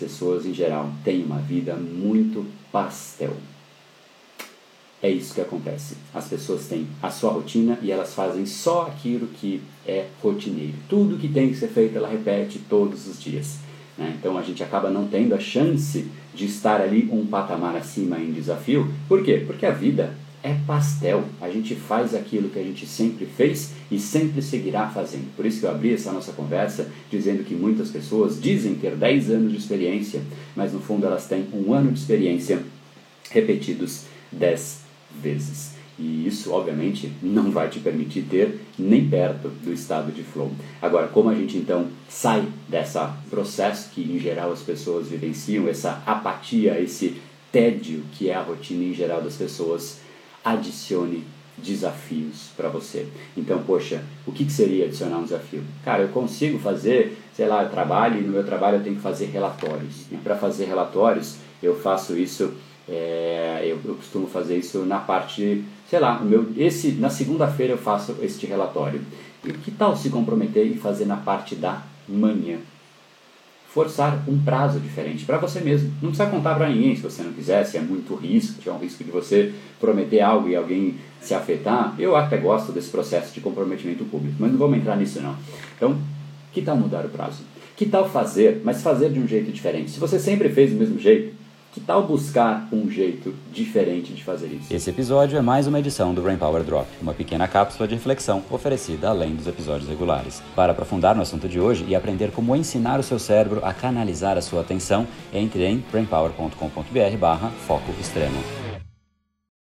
pessoas em geral têm uma vida muito pastel. É isso que acontece. As pessoas têm a sua rotina e elas fazem só aquilo que é rotineiro. Tudo que tem que ser feito ela repete todos os dias. Né? Então a gente acaba não tendo a chance de estar ali um patamar acima em desafio. Por quê? Porque a vida é pastel. A gente faz aquilo que a gente sempre fez e sempre seguirá fazendo. Por isso que eu abri essa nossa conversa dizendo que muitas pessoas dizem ter 10 anos de experiência, mas no fundo elas têm um ano de experiência repetidos 10 vezes. E isso, obviamente, não vai te permitir ter nem perto do estado de flow. Agora, como a gente então sai dessa processo que em geral as pessoas vivenciam, essa apatia, esse tédio que é a rotina em geral das pessoas, adicione desafios para você. Então, poxa, o que, que seria adicionar um desafio? Cara, eu consigo fazer, sei lá, eu trabalho e no meu trabalho eu tenho que fazer relatórios. E para fazer relatórios, eu faço isso é, eu, eu, costumo fazer isso na parte, sei lá, meu, esse, na segunda-feira eu faço este relatório. E que tal se comprometer e fazer na parte da manhã? Forçar um prazo diferente para você mesmo. Não precisa contar para ninguém se você não quiser, se é muito risco, se é um risco de você prometer algo e alguém se afetar. Eu até gosto desse processo de comprometimento público, mas não vamos entrar nisso não. Então, que tal mudar o prazo? Que tal fazer, mas fazer de um jeito diferente? Se você sempre fez do mesmo jeito, que tal buscar um jeito diferente de fazer isso? Esse episódio é mais uma edição do Brain Power Drop, uma pequena cápsula de reflexão oferecida além dos episódios regulares. Para aprofundar no assunto de hoje e aprender como ensinar o seu cérebro a canalizar a sua atenção, entre em brainpower.com.br/foco extremo.